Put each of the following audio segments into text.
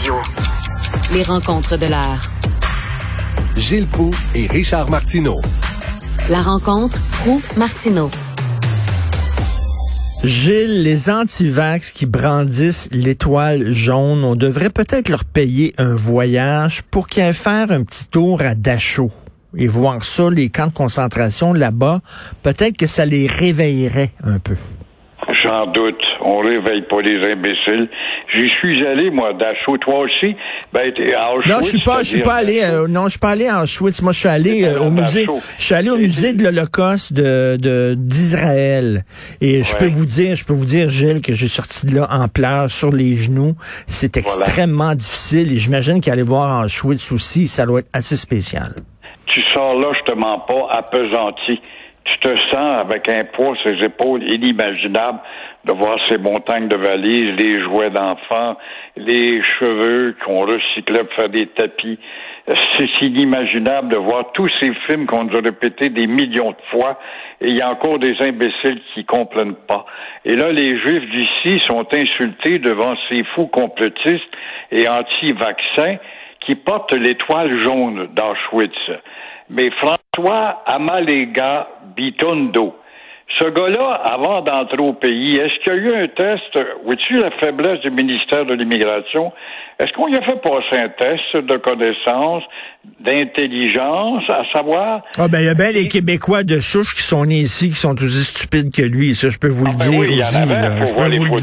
Radio. Les rencontres de l'heure. Gilles Proux et Richard Martineau. La rencontre Proux-Martineau. Gilles, les antivax qui brandissent l'étoile jaune, on devrait peut-être leur payer un voyage pour qu'ils aillent faire un petit tour à Dachau et voir ça, les camps de concentration là-bas. Peut-être que ça les réveillerait un peu. J'en doute. On réveille pas les imbéciles. J'y suis allé, moi, d'Achou. Toi aussi? Ben, à Auschwitz, non, je suis pas, je suis pas allé, euh, non, je suis pas allé à Auschwitz. Moi, je suis allé euh, au musée, je suis allé au musée de l'Holocauste de, d'Israël. Et je peux vous dire, je peux vous dire, Gilles, que j'ai sorti de là en pleurs sur les genoux. C'est extrêmement difficile et j'imagine qu'aller voir Auschwitz aussi, ça doit être assez spécial. Tu sors là, je te mens pas, appesanti tu te sens avec un poids sur les épaules inimaginable de voir ces montagnes de valises, les jouets d'enfants, les cheveux qu'on recyclait pour faire des tapis. C'est inimaginable de voir tous ces films qu'on nous a répétés des millions de fois et il y a encore des imbéciles qui comprennent pas. Et là, les Juifs d'ici sont insultés devant ces fous complotistes et anti-vaccins qui portent l'étoile jaune d'Auschwitz. Mais François Amalega Bitondo, ce gars-là, avant d'entrer au pays, est-ce qu'il y a eu un test, vois-tu la faiblesse du ministère de l'Immigration? Est-ce qu'on y a fait passer un test de connaissance, d'intelligence, à savoir? Ah, ben, il y a bien les Québécois de souche qui sont nés ici, qui sont aussi stupides que lui. Ça, je peux vous le ah, ben dire. Oui, il y en avait, faut voir les photos.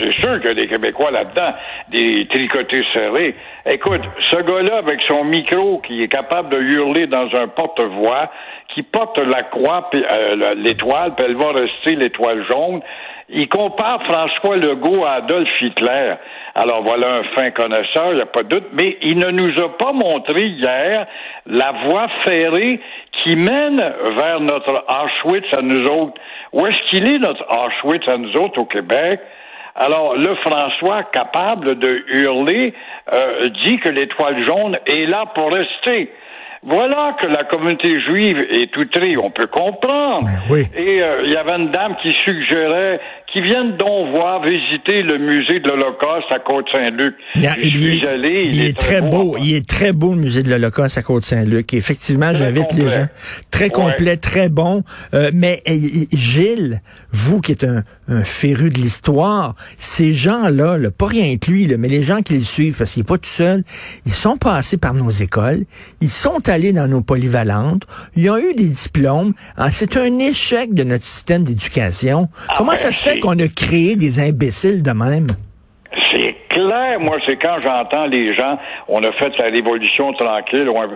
C'est sûr que les Québécois là-dedans, des tricotés serrés. Écoute, ce gars-là, avec son micro, qui est capable de hurler dans un porte-voix, qui porte la croix, puis euh, l'étoile, puis elle va rester l'étoile jaune. Il compare François Legault à Adolf Hitler. Alors voilà un fin connaisseur, il n'y a pas de doute, mais il ne nous a pas montré hier la voie ferrée qui mène vers notre Auschwitz à nous autres. Où est-ce qu'il est, notre Auschwitz à nous autres au Québec? Alors, le François, capable de hurler, euh, dit que l'étoile jaune est là pour rester. Voilà que la communauté juive est outrée, on peut comprendre. Oui. Et euh, il y avait une dame qui suggérait qu'ils viennent donc voir visiter le musée de l'Holocauste à Côte-Saint-Luc. Il, il, allé, il, est, très beau. Il est très beau le musée de l'Holocauste à Côte-Saint-Luc. Effectivement, j'invite les gens. Très complet, très bon. Euh, mais Gilles, vous qui êtes un, un féru de l'histoire, ces gens-là, là, pas rien que lui, là, mais les gens qui le suivent, parce qu'il n'est pas tout seul, ils sont passés par nos écoles, ils sont allés dans nos polyvalentes, ils ont eu des diplômes. Ah, c'est un échec de notre système d'éducation. Ah Comment ça se fait qu'on a créé des imbéciles de même? C'est clair, moi, c'est quand j'entends les gens, on a fait la révolution tranquille, on a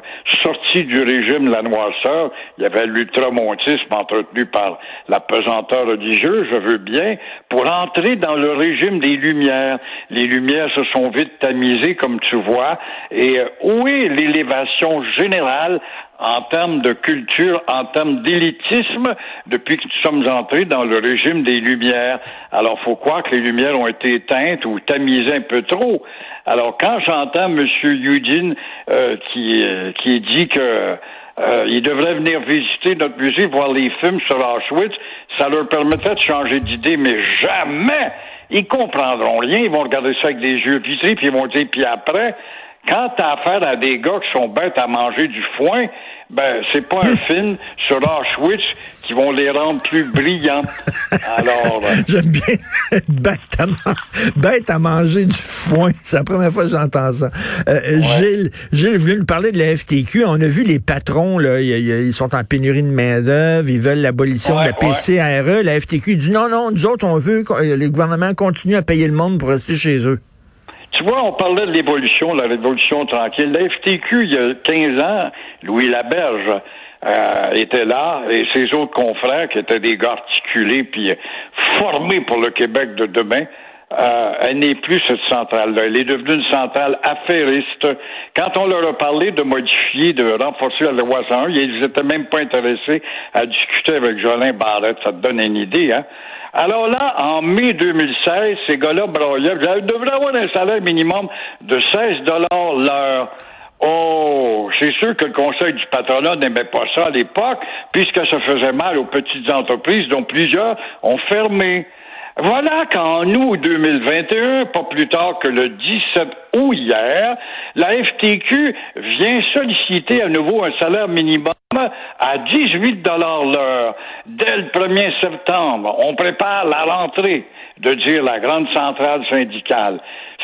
sorti du régime la noirceur, il y avait l'ultramontisme entretenu par la pesanteur religieuse, je veux bien, pour entrer dans le régime des Lumières. Les Lumières se sont vite tamisées, comme tu vois, et euh, où est l'élévation générale en termes de culture, en termes d'élitisme, depuis que nous sommes entrés dans le régime des Lumières. Alors, faut croire que les Lumières ont été éteintes ou tamisées un peu trop. Alors, quand j'entends M. Eugene euh, qui, euh, qui dit que euh, il venir visiter notre musée, voir les films sur Auschwitz. Ça leur permettrait de changer d'idée, mais jamais ils comprendront rien. Ils vont regarder ça avec des yeux vitrés, puis ils vont dire, puis après, quand t'as affaire à des gars qui sont bêtes à manger du foin, ben, c'est pas un film sur Auschwitz qui vont les rendre plus brillants. Alors. Euh, J'aime bien bête à, bête à manger du foin. C'est la première fois que j'entends ça. Euh, Gilles, Gilles voulait nous parler de la FTQ. On a vu les patrons, là, ils sont en pénurie de main-d'œuvre, ils veulent l'abolition de la PCRE. La FTQ dit non, non, nous autres, on veut que le gouvernement continue à payer le monde pour rester chez eux. Tu vois, on parlait de l'évolution, la révolution tranquille. La FTQ, il y a 15 ans, Louis Laberge euh, était là, et ses autres confrères, qui étaient des gars articulés, puis formés pour le Québec de demain, euh, elle n'est plus cette centrale-là. Elle est devenue une centrale affairiste. Quand on leur a parlé de modifier, de renforcer la loi 101, ils n'étaient même pas intéressés à discuter avec Jolin Barrette. Ça te donne une idée, hein? Alors là, en mai 2016, ces gars-là braillaient. Ils devraient avoir un salaire minimum de 16 dollars l'heure. Oh, c'est sûr que le Conseil du patronat n'aimait pas ça à l'époque, puisque ça faisait mal aux petites entreprises dont plusieurs ont fermé. Voilà qu'en août 2021, pas plus tard que le 17 août hier, la FTQ vient solliciter à nouveau un salaire minimum à 18 dollars l'heure. Dès le 1er septembre, on prépare la rentrée de dire la grande centrale syndicale.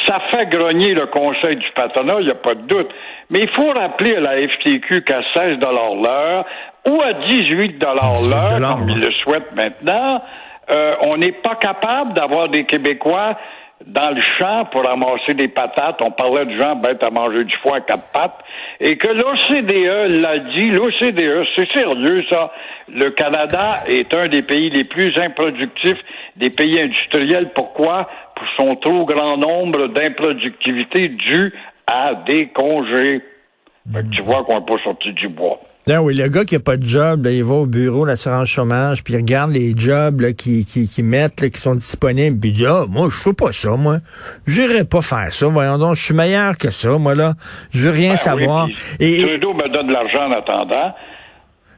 Ça fait grogner le conseil du patronat, il n'y a pas de doute. Mais il faut rappeler à la FTQ qu'à 16 dollars l'heure ou à 18 dollars l'heure, comme ils le souhaitent maintenant, euh, on n'est pas capable d'avoir des Québécois dans le champ pour ramasser des patates. On parlait de gens bêtes à manger du foie à quatre pattes. Et que l'OCDE l'a dit, l'OCDE, c'est sérieux ça. Le Canada est un des pays les plus improductifs des pays industriels. Pourquoi? Pour son trop grand nombre d'improductivité dues à des congés. tu vois qu'on n'est pas sorti du bois. Non, oui, le gars qui a pas de job, il va au bureau l'assurance chômage, puis il regarde les jobs qui, qui, qui mettent, qui sont disponibles, puis il dit Ah, moi, je fais pas ça, moi. J'irai pas faire ça. Voyons donc, je suis meilleur que ça, moi, là. Je veux rien ben savoir. et, Trudeau me donne de l'argent en attendant.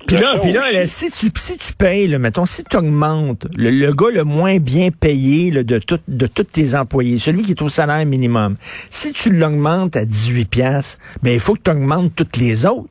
Puis là, puis là, si, tu, si tu payes, là, mettons, si tu augmentes le, le, gars le moins bien payé là, de, tout, de tous tes employés, celui qui est au salaire minimum, si tu l'augmentes à 18 pièces, ben il faut que tu augmentes toutes les autres.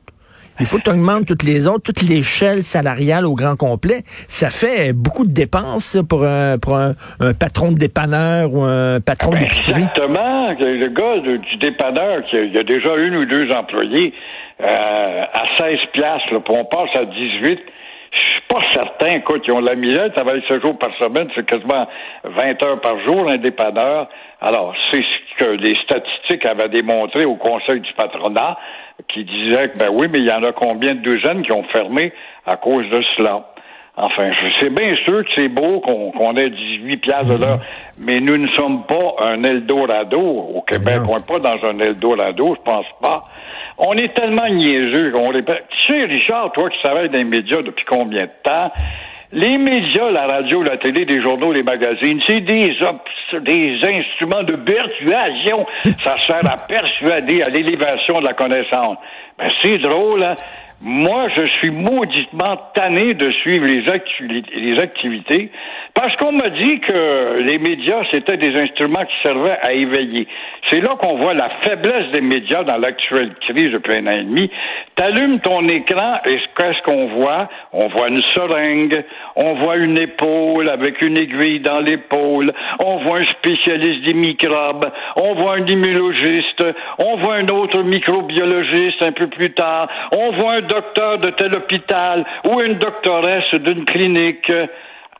Il faut que tu augmentes toutes les autres, toute l'échelle salariale au grand complet. Ça fait beaucoup de dépenses pour un, pour un, patron de dépanneur ou un patron ben, d'épicerie. Exactement. Le gars du dépanneur, qui a, il a déjà une ou deux employés euh, à 16 piastres, là, puis on passe à 18 je suis pas certain, écoute, ils ont la misère, ils travaillent 7 jours par semaine, c'est quasiment 20 heures par jour, un dépanneur. Alors, c'est ce que les statistiques avaient démontré au Conseil du patronat, qui disait que, ben oui, mais il y en a combien de douzaines qui ont fermé à cause de cela? Enfin, c'est bien sûr que c'est beau qu'on ait 18 piastres de l'heure, mais nous ne sommes pas un Eldorado au Québec. On n'est pas dans un Eldorado, je pense pas. On est tellement niaiseux qu'on répète. Tu sais, Richard, toi qui travailles dans les médias depuis combien de temps, les médias, la radio, la télé, les journaux, les magazines, c'est des, des instruments de persuasion. Ça sert à persuader, à l'élévation de la connaissance. Ben, c'est drôle, hein? Moi, je suis mauditement tanné de suivre les, activités parce qu'on m'a dit que les médias, c'était des instruments qui servaient à éveiller. C'est là qu'on voit la faiblesse des médias dans l'actuelle crise depuis un an et demi. T'allumes ton écran et qu'est-ce qu'on voit? On voit une seringue, on voit une épaule avec une aiguille dans l'épaule, on voit un spécialiste des microbes, on voit un immunologiste, on voit un autre microbiologiste un peu plus tard, on voit un docteur de tel hôpital ou une doctoresse d'une clinique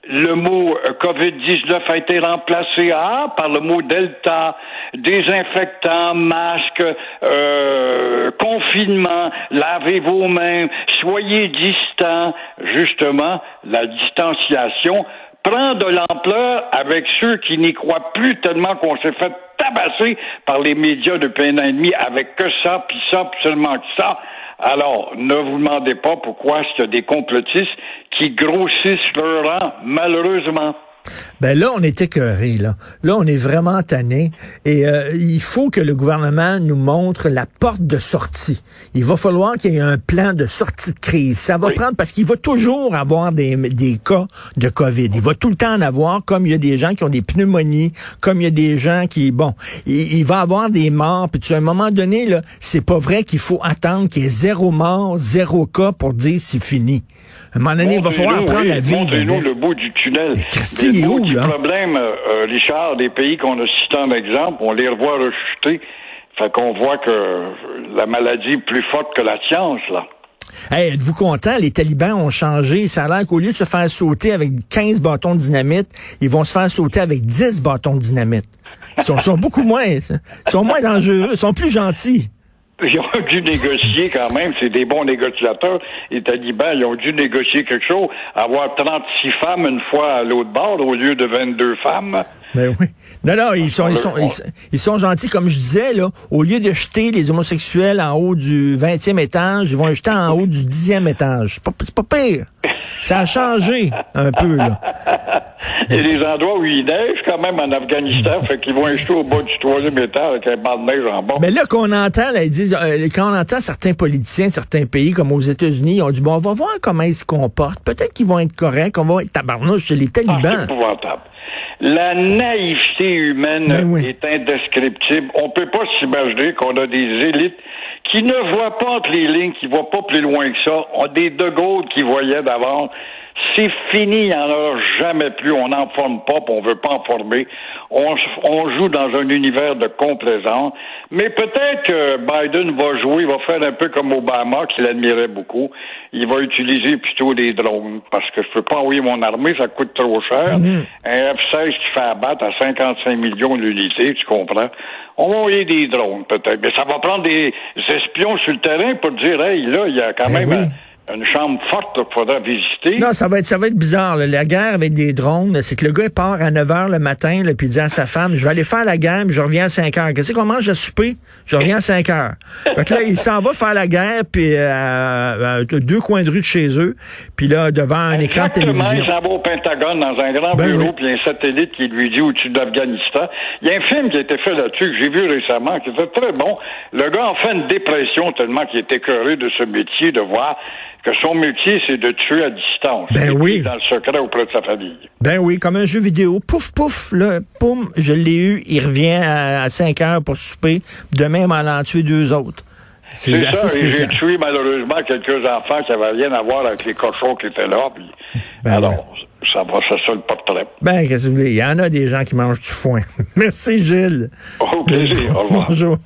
le mot euh, COVID-19 a été remplacé ah, par le mot Delta, désinfectant, masque, euh, confinement, lavez vos mains, soyez distants. Justement, la distanciation prend de l'ampleur avec ceux qui n'y croient plus tellement qu'on s'est fait tabasser par les médias depuis un an et demi avec que ça, puis ça, puis seulement que ça. Alors, ne vous demandez pas pourquoi il y a des complotistes qui grossissent leur rang, malheureusement. Ben là, on est écœuré, là. Là, on est vraiment tanné. Et euh, il faut que le gouvernement nous montre la porte de sortie. Il va falloir qu'il y ait un plan de sortie de crise. Ça va prendre parce qu'il va toujours avoir des, des cas de COVID. Il va tout le temps en avoir, comme il y a des gens qui ont des pneumonies, comme il y a des gens qui, bon, il, va avoir des morts. Puis tu, à un moment donné, là, c'est pas vrai qu'il faut attendre qu'il y ait zéro mort, zéro cas pour dire c'est fini. À un moment donné, il va falloir apprendre à vivre. nous le bout du tunnel le problème, euh, euh, Richard, des pays qu'on a cités en exemple, on les revoit rechuter. Fait qu'on voit que la maladie est plus forte que la science, là. Hey, êtes-vous content? Les talibans ont changé. Ça a l'air qu'au lieu de se faire sauter avec 15 bâtons de dynamite, ils vont se faire sauter avec 10 bâtons de dynamite. Ils sont, sont beaucoup moins, ils sont moins dangereux, ils sont plus gentils ils ont dû négocier quand même, c'est des bons négociateurs. Les talibans, ils ont dû négocier quelque chose, avoir 36 femmes une fois à l'autre bord au lieu de 22 femmes. Mais ben oui. Non, non, ils sont, ils sont, ils, sont gentils, comme je disais, là. Au lieu de jeter les homosexuels en haut du 20e étage, ils vont les jeter en haut du 10e étage. C'est pas, pas pire. Ça a changé un peu, là. Il y a des endroits où il neige quand même en Afghanistan, fait qu'ils vont jeter au bas du troisième étage avec un banc de neige en bas. Mais là, qu'on entend, là, ils disent, euh, quand on entend certains politiciens de certains pays, comme aux États-Unis, ils ont dit, bon, on va voir comment ils se comportent. Peut-être qu'ils vont être corrects, on va être tabarnouche chez les talibans. Ah, c'est épouvantable. La naïveté humaine ben est indescriptible. On peut pas s'imaginer qu'on a des élites qui ne voient pas entre les lignes, qui voient pas plus loin que ça. On a des De Gaulle qui voyaient d'avant. C'est fini, il n'y en aura jamais plus. On n'en forme pas, puis on veut pas en former. On, on, joue dans un univers de complaisance. Mais peut-être que Biden va jouer, il va faire un peu comme Obama, qu'il admirait beaucoup. Il va utiliser plutôt des drones, parce que je peux pas envoyer mon armée, ça coûte trop cher. Mm-hmm. Un F-16 qui fait abattre à 55 millions d'unités, tu comprends? On va envoyer des drones, peut-être. Mais ça va prendre des espions sur le terrain pour dire, hey, là, il y a quand ben même une chambre forte qu'il faudra visiter. Non, ça va être ça va être bizarre. La guerre avec des drones, c'est que le gars part à 9 h le matin, là, puis il dit à sa femme, je vais aller faire la guerre, puis je reviens à 5 h. Qu'est-ce qu'on mange à souper? Je reviens à 5 h. Fait que là, il s'en va faire la guerre, puis euh, deux coins de rue de chez eux, puis là, devant un écran de télévision. Il s'en va au Pentagone dans un grand ben bureau, puis un satellite qui lui dit au-dessus d'Afghanistan? Il y a un film qui a été fait là-dessus que j'ai vu récemment, qui était très bon. Le gars en fait une dépression tellement qu'il est écœuré de ce métier, de voir que son métier, c'est de tuer à distance. Ben oui. Dans le secret auprès de sa famille. Ben oui, comme un jeu vidéo. Pouf, pouf, là, poum, je l'ai eu. Il revient à, 5 heures pour souper. Demain, il m'en a tué deux autres. C'est ça, et j'ai tué malheureusement quelques enfants qui n'avaient rien à voir avec les cochons qui étaient là. ben alors, ça va, c'est ça le portrait. Ben, qu'est-ce que vous voulez? Il y en a des gens qui mangent du foin. Merci, Gilles. Au plaisir. Au revoir. Bonjour.